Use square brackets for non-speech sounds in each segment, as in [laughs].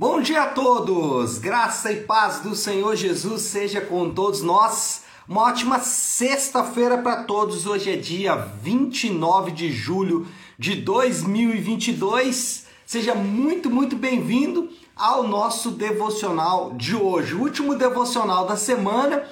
Bom dia a todos! Graça e paz do Senhor Jesus seja com todos nós. Uma ótima sexta-feira para todos. Hoje é dia 29 de julho de 2022. Seja muito, muito bem-vindo ao nosso devocional de hoje. O último devocional da semana,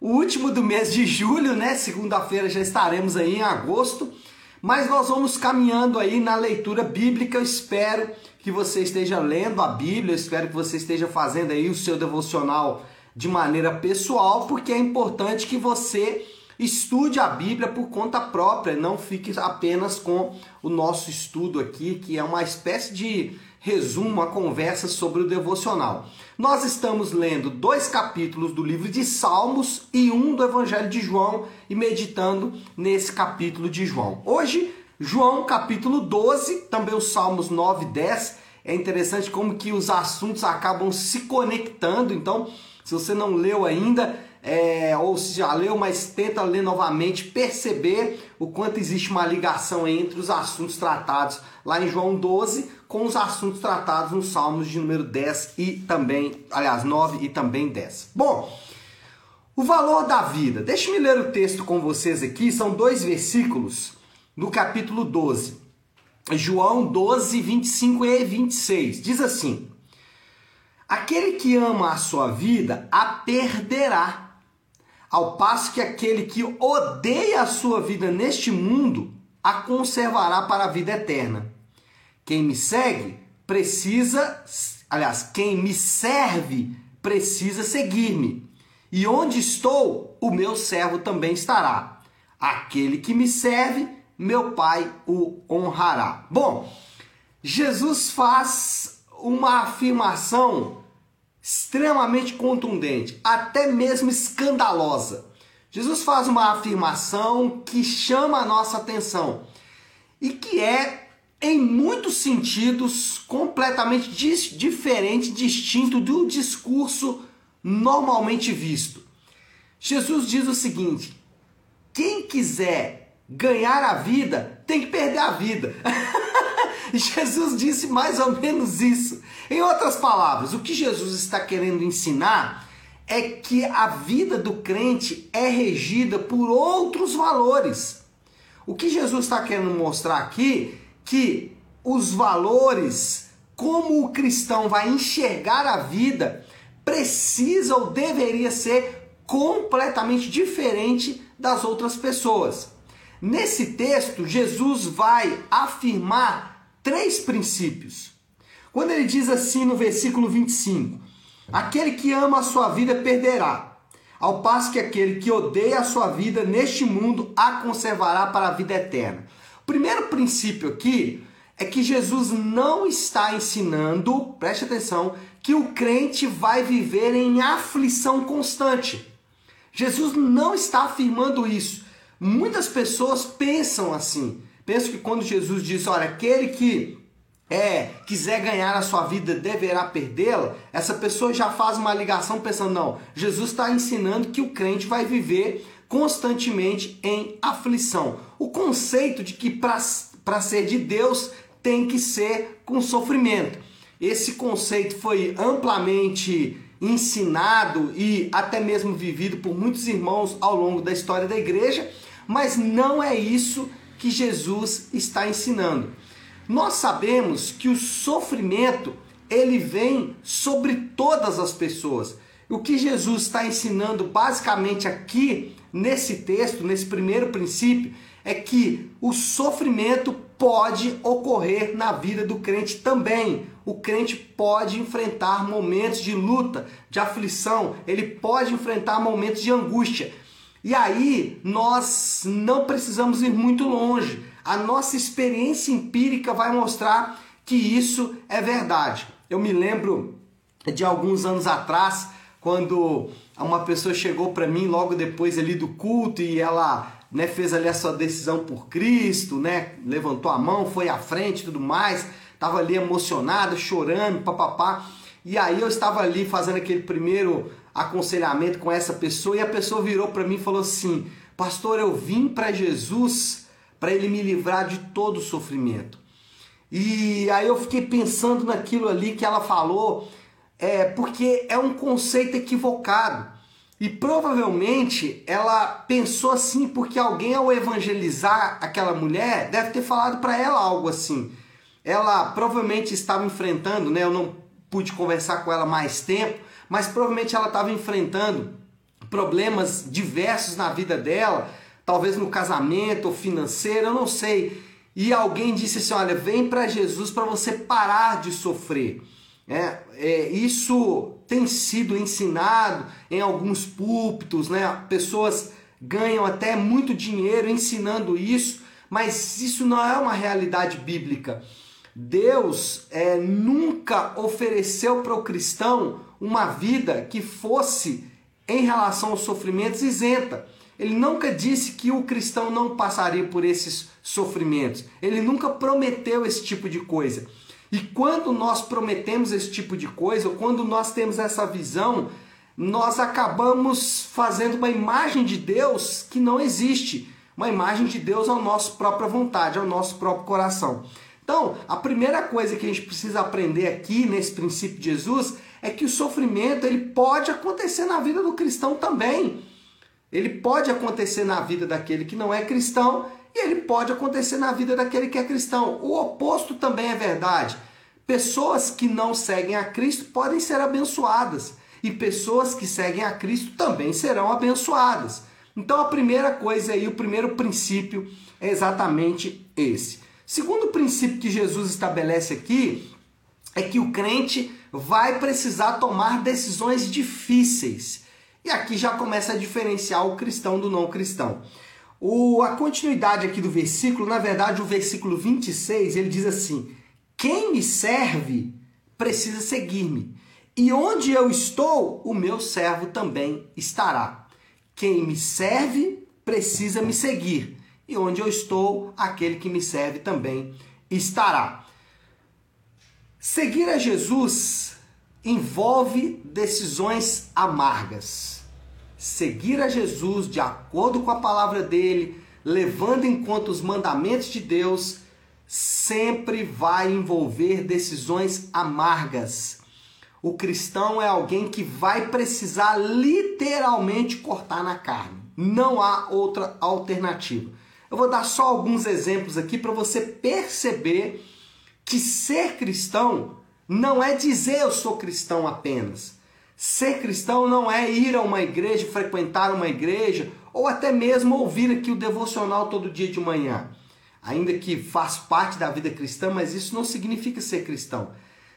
o último do mês de julho, né? Segunda-feira já estaremos aí em agosto. Mas nós vamos caminhando aí na leitura bíblica. Eu espero que você esteja lendo a Bíblia, eu espero que você esteja fazendo aí o seu devocional de maneira pessoal, porque é importante que você estude a Bíblia por conta própria, não fique apenas com o nosso estudo aqui, que é uma espécie de resumo, uma conversa sobre o devocional. Nós estamos lendo dois capítulos do livro de Salmos e um do Evangelho de João e meditando nesse capítulo de João. Hoje, João capítulo 12, também os Salmos 9 e 10. É interessante como que os assuntos acabam se conectando, então, se você não leu ainda, é, ou se já leu, mas tenta ler novamente, perceber o quanto existe uma ligação entre os assuntos tratados lá em João 12 com os assuntos tratados nos Salmos de número 10 e também, aliás, 9 e também 10. Bom, o valor da vida. Deixe-me ler o texto com vocês aqui, são dois versículos do capítulo 12. João 12, 25 e 26. Diz assim: Aquele que ama a sua vida a perderá ao passo que aquele que odeia a sua vida neste mundo a conservará para a vida eterna. Quem me segue precisa, aliás, quem me serve precisa seguir-me. E onde estou, o meu servo também estará. Aquele que me serve, meu Pai o honrará. Bom, Jesus faz uma afirmação extremamente contundente, até mesmo escandalosa. Jesus faz uma afirmação que chama a nossa atenção e que é, em muitos sentidos, completamente diferente, distinto do discurso normalmente visto. Jesus diz o seguinte: quem quiser ganhar a vida tem que perder a vida. [laughs] Jesus disse mais ou menos isso. Em outras palavras, o que Jesus está querendo ensinar é que a vida do crente é regida por outros valores. O que Jesus está querendo mostrar aqui que os valores, como o cristão vai enxergar a vida, precisa ou deveria ser completamente diferente das outras pessoas. Nesse texto, Jesus vai afirmar três princípios. Quando ele diz assim no versículo 25: Aquele que ama a sua vida perderá, ao passo que aquele que odeia a sua vida neste mundo a conservará para a vida eterna. O primeiro princípio aqui é que Jesus não está ensinando, preste atenção, que o crente vai viver em aflição constante. Jesus não está afirmando isso. Muitas pessoas pensam assim. Penso que quando Jesus disse, olha, aquele que é, quiser ganhar a sua vida deverá perdê-la, essa pessoa já faz uma ligação pensando, não, Jesus está ensinando que o crente vai viver constantemente em aflição. O conceito de que para ser de Deus tem que ser com sofrimento. Esse conceito foi amplamente ensinado e até mesmo vivido por muitos irmãos ao longo da história da igreja, mas não é isso que Jesus está ensinando. Nós sabemos que o sofrimento ele vem sobre todas as pessoas. O que Jesus está ensinando basicamente aqui nesse texto, nesse primeiro princípio, é que o sofrimento pode ocorrer na vida do crente também. O crente pode enfrentar momentos de luta, de aflição, ele pode enfrentar momentos de angústia. E aí nós não precisamos ir muito longe. A nossa experiência empírica vai mostrar que isso é verdade. Eu me lembro de alguns anos atrás, quando uma pessoa chegou para mim logo depois ali do culto e ela né, fez ali a sua decisão por Cristo, né, levantou a mão, foi à frente tudo mais, estava ali emocionada, chorando, papapá. E aí eu estava ali fazendo aquele primeiro aconselhamento com essa pessoa e a pessoa virou para mim e falou assim: "Pastor, eu vim para Jesus para ele me livrar de todo o sofrimento". E aí eu fiquei pensando naquilo ali que ela falou, é, porque é um conceito equivocado. E provavelmente ela pensou assim porque alguém ao evangelizar aquela mulher deve ter falado para ela algo assim. Ela provavelmente estava enfrentando, né? Eu não pude conversar com ela mais tempo, mas provavelmente ela estava enfrentando problemas diversos na vida dela, talvez no casamento ou financeiro, eu não sei. E alguém disse assim: olha, vem para Jesus para você parar de sofrer. É, é, isso tem sido ensinado em alguns púlpitos, né? Pessoas ganham até muito dinheiro ensinando isso, mas isso não é uma realidade bíblica. Deus é, nunca ofereceu para o cristão uma vida que fosse, em relação aos sofrimentos, isenta. Ele nunca disse que o cristão não passaria por esses sofrimentos. Ele nunca prometeu esse tipo de coisa. E quando nós prometemos esse tipo de coisa, ou quando nós temos essa visão, nós acabamos fazendo uma imagem de Deus que não existe. Uma imagem de Deus ao nosso própria vontade, ao nosso próprio coração. Então, a primeira coisa que a gente precisa aprender aqui nesse princípio de Jesus é que o sofrimento ele pode acontecer na vida do cristão também. Ele pode acontecer na vida daquele que não é cristão e ele pode acontecer na vida daquele que é cristão. O oposto também é verdade. Pessoas que não seguem a Cristo podem ser abençoadas e pessoas que seguem a Cristo também serão abençoadas. Então a primeira coisa aí, o primeiro princípio é exatamente esse. Segundo princípio que Jesus estabelece aqui é que o crente vai precisar tomar decisões difíceis. E aqui já começa a diferenciar o cristão do não cristão. O, a continuidade aqui do versículo, na verdade, o versículo 26, ele diz assim: Quem me serve precisa seguir-me, e onde eu estou, o meu servo também estará. Quem me serve precisa me seguir, e onde eu estou, aquele que me serve também estará. Seguir a Jesus envolve decisões amargas. Seguir a Jesus de acordo com a palavra dele, levando em conta os mandamentos de Deus, sempre vai envolver decisões amargas. O cristão é alguém que vai precisar literalmente cortar na carne. Não há outra alternativa. Eu vou dar só alguns exemplos aqui para você perceber que ser cristão não é dizer eu sou cristão apenas. Ser cristão não é ir a uma igreja, frequentar uma igreja, ou até mesmo ouvir aqui o devocional todo dia de manhã. Ainda que faz parte da vida cristã, mas isso não significa ser cristão.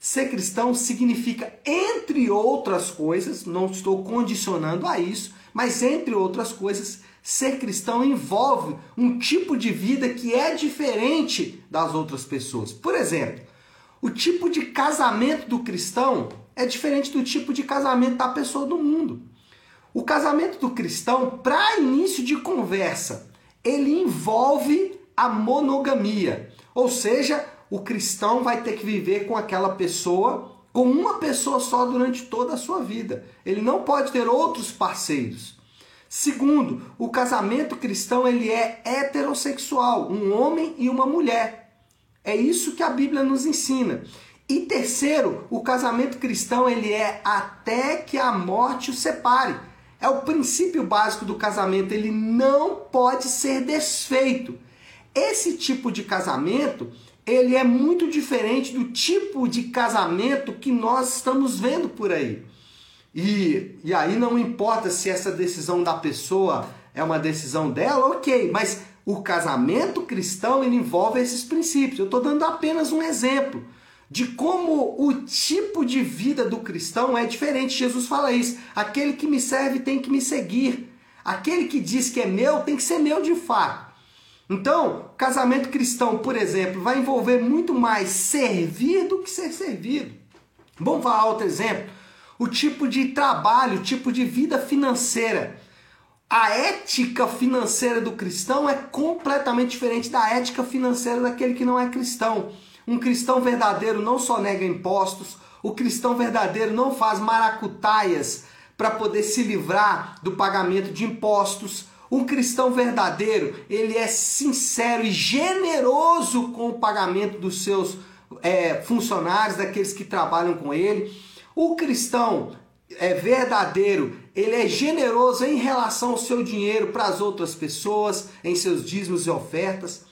Ser cristão significa, entre outras coisas, não estou condicionando a isso, mas entre outras coisas, Ser cristão envolve um tipo de vida que é diferente das outras pessoas. Por exemplo, o tipo de casamento do cristão é diferente do tipo de casamento da pessoa do mundo. O casamento do cristão, para início de conversa, ele envolve a monogamia. Ou seja, o cristão vai ter que viver com aquela pessoa, com uma pessoa só durante toda a sua vida. Ele não pode ter outros parceiros. Segundo, o casamento cristão ele é heterossexual, um homem e uma mulher. É isso que a Bíblia nos ensina. E terceiro, o casamento cristão ele é até que a morte o separe. É o princípio básico do casamento, ele não pode ser desfeito. Esse tipo de casamento, ele é muito diferente do tipo de casamento que nós estamos vendo por aí. E, e aí não importa se essa decisão da pessoa é uma decisão dela, ok, mas o casamento cristão envolve esses princípios. Eu estou dando apenas um exemplo de como o tipo de vida do cristão é diferente. Jesus fala isso. Aquele que me serve tem que me seguir. Aquele que diz que é meu tem que ser meu de fato. Então, casamento cristão, por exemplo, vai envolver muito mais servir do que ser servido. Vamos falar outro exemplo o tipo de trabalho, o tipo de vida financeira. A ética financeira do cristão é completamente diferente da ética financeira daquele que não é cristão. Um cristão verdadeiro não só nega impostos, o cristão verdadeiro não faz maracutaias para poder se livrar do pagamento de impostos. Um cristão verdadeiro, ele é sincero e generoso com o pagamento dos seus é, funcionários, daqueles que trabalham com ele. O cristão é verdadeiro, ele é generoso em relação ao seu dinheiro para as outras pessoas, em seus dízimos e ofertas.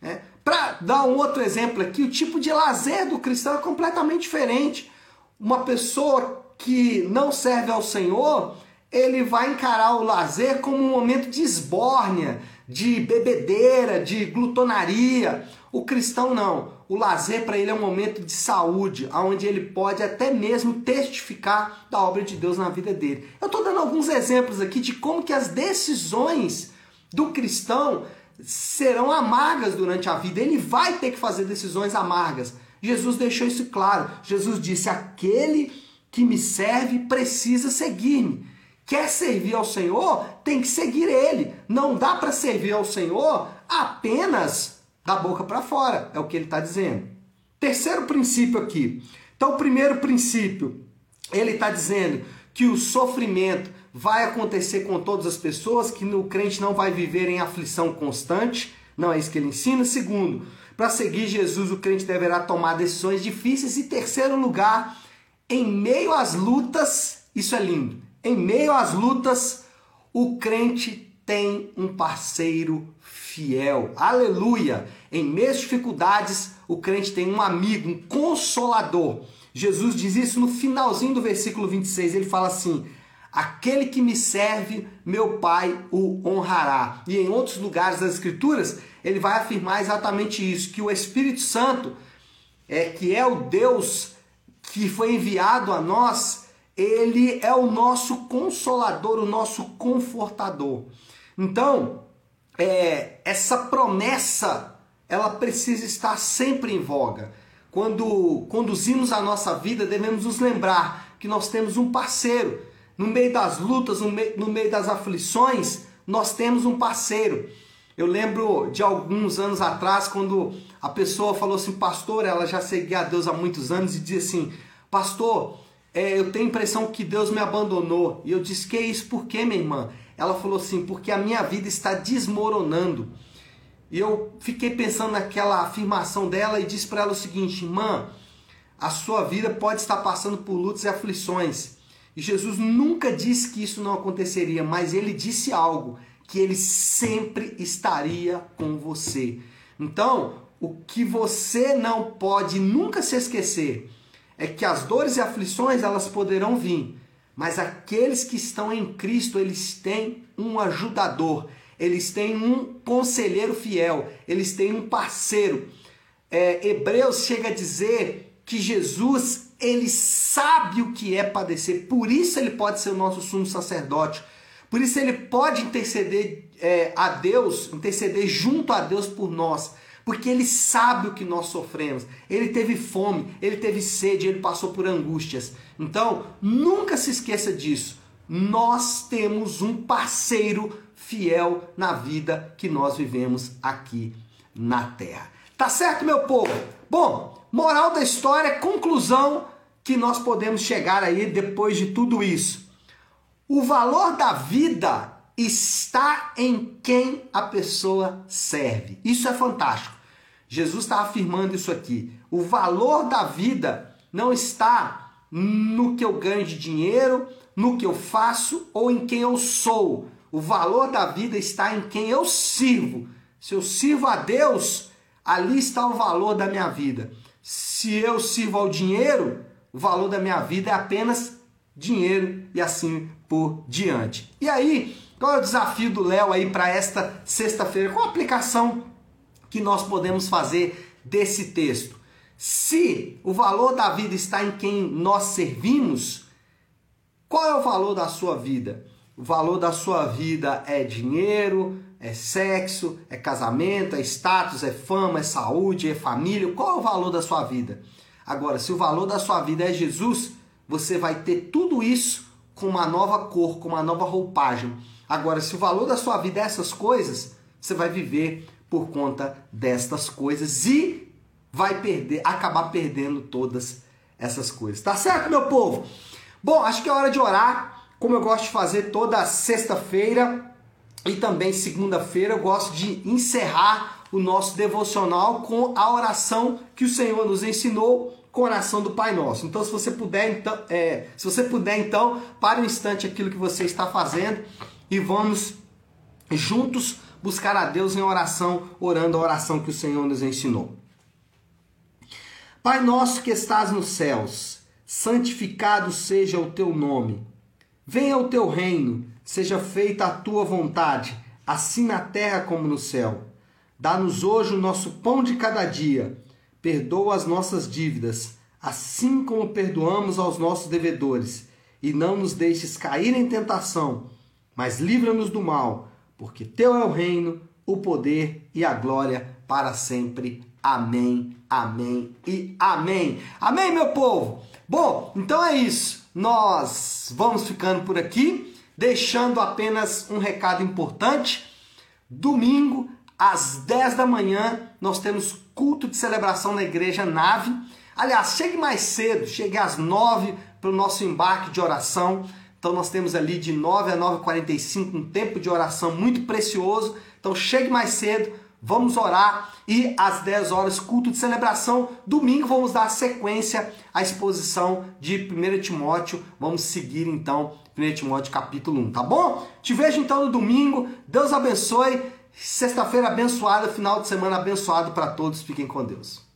Né? Para dar um outro exemplo aqui, o tipo de lazer do cristão é completamente diferente. Uma pessoa que não serve ao Senhor, ele vai encarar o lazer como um momento de esbórnia, de bebedeira, de glutonaria. O cristão não. O lazer para ele é um momento de saúde, onde ele pode até mesmo testificar da obra de Deus na vida dele. Eu estou dando alguns exemplos aqui de como que as decisões do cristão serão amargas durante a vida. Ele vai ter que fazer decisões amargas. Jesus deixou isso claro. Jesus disse: aquele que me serve precisa seguir-me. Quer servir ao Senhor, tem que seguir Ele. Não dá para servir ao Senhor apenas da boca para fora, é o que ele está dizendo. Terceiro princípio aqui. Então, o primeiro princípio, ele está dizendo que o sofrimento vai acontecer com todas as pessoas, que o crente não vai viver em aflição constante. Não é isso que ele ensina. Segundo, para seguir Jesus, o crente deverá tomar decisões difíceis. E terceiro lugar, em meio às lutas, isso é lindo, em meio às lutas, o crente tem um parceiro fiel. Aleluia! Em meio às dificuldades, o crente tem um amigo, um consolador. Jesus diz isso no finalzinho do versículo 26. Ele fala assim: Aquele que me serve, meu Pai o honrará. E em outros lugares das Escrituras, ele vai afirmar exatamente isso: que o Espírito Santo, é, que é o Deus que foi enviado a nós, ele é o nosso consolador, o nosso confortador. Então, é, essa promessa, ela precisa estar sempre em voga. Quando conduzimos a nossa vida, devemos nos lembrar que nós temos um parceiro. No meio das lutas, no no meio das aflições, nós temos um parceiro. Eu lembro de alguns anos atrás, quando a pessoa falou assim, pastor, ela já seguia a Deus há muitos anos e dizia assim, pastor, é, eu tenho a impressão que Deus me abandonou. E eu disse, que isso? Por quê, minha irmã? Ela falou assim, porque a minha vida está desmoronando. E eu fiquei pensando naquela afirmação dela e disse para ela o seguinte, irmã, a sua vida pode estar passando por lutas e aflições. E Jesus nunca disse que isso não aconteceria, mas ele disse algo, que ele sempre estaria com você. Então, o que você não pode nunca se esquecer é que as dores e aflições elas poderão vir, mas aqueles que estão em Cristo, eles têm um ajudador, eles têm um conselheiro fiel, eles têm um parceiro. É, Hebreus chega a dizer que Jesus, ele sabe o que é padecer, por isso ele pode ser o nosso sumo sacerdote, por isso ele pode interceder é, a Deus, interceder junto a Deus por nós porque ele sabe o que nós sofremos. Ele teve fome, ele teve sede, ele passou por angústias. Então, nunca se esqueça disso. Nós temos um parceiro fiel na vida que nós vivemos aqui na terra. Tá certo, meu povo? Bom, moral da história, conclusão que nós podemos chegar aí depois de tudo isso. O valor da vida está em quem a pessoa serve. Isso é fantástico. Jesus está afirmando isso aqui. O valor da vida não está no que eu ganho de dinheiro, no que eu faço ou em quem eu sou. O valor da vida está em quem eu sirvo. Se eu sirvo a Deus, ali está o valor da minha vida. Se eu sirvo ao dinheiro, o valor da minha vida é apenas dinheiro e assim por diante. E aí, qual é o desafio do Léo aí para esta sexta-feira? Qual a aplicação que nós podemos fazer desse texto? Se o valor da vida está em quem nós servimos, qual é o valor da sua vida? O valor da sua vida é dinheiro, é sexo, é casamento, é status, é fama, é saúde, é família. Qual é o valor da sua vida? Agora, se o valor da sua vida é Jesus, você vai ter tudo isso com uma nova cor, com uma nova roupagem. Agora, se o valor da sua vida é essas coisas, você vai viver por conta destas coisas e vai perder, acabar perdendo todas essas coisas. Tá certo, meu povo? Bom, acho que é hora de orar, como eu gosto de fazer toda sexta-feira. e também segunda-feira eu gosto de encerrar o nosso devocional com a oração que o Senhor nos ensinou, com a oração do Pai Nosso. Então, se você puder, então, é, se você puder, então, pare um instante aquilo que você está fazendo e vamos juntos buscar a Deus em oração, orando a oração que o Senhor nos ensinou. Pai nosso que estás nos céus, santificado seja o teu nome. Venha o teu reino, seja feita a tua vontade, assim na terra como no céu. Dá-nos hoje o nosso pão de cada dia. Perdoa as nossas dívidas, assim como perdoamos aos nossos devedores. E não nos deixes cair em tentação, mas livra-nos do mal, porque teu é o reino, o poder e a glória para sempre. Amém, amém e amém. Amém, meu povo? Bom, então é isso. Nós vamos ficando por aqui, deixando apenas um recado importante. Domingo, às 10 da manhã, nós temos culto de celebração na igreja Nave. Aliás, chegue mais cedo, chegue às 9 para o nosso embarque de oração. Então nós temos ali de 9 a 9h45 um tempo de oração muito precioso. Então chegue mais cedo, vamos orar e às 10 horas culto de celebração. Domingo vamos dar sequência à exposição de 1 Timóteo. Vamos seguir então 1 Timóteo capítulo 1, tá bom? Te vejo então no domingo. Deus abençoe. Sexta-feira abençoada, final de semana abençoado para todos. Fiquem com Deus.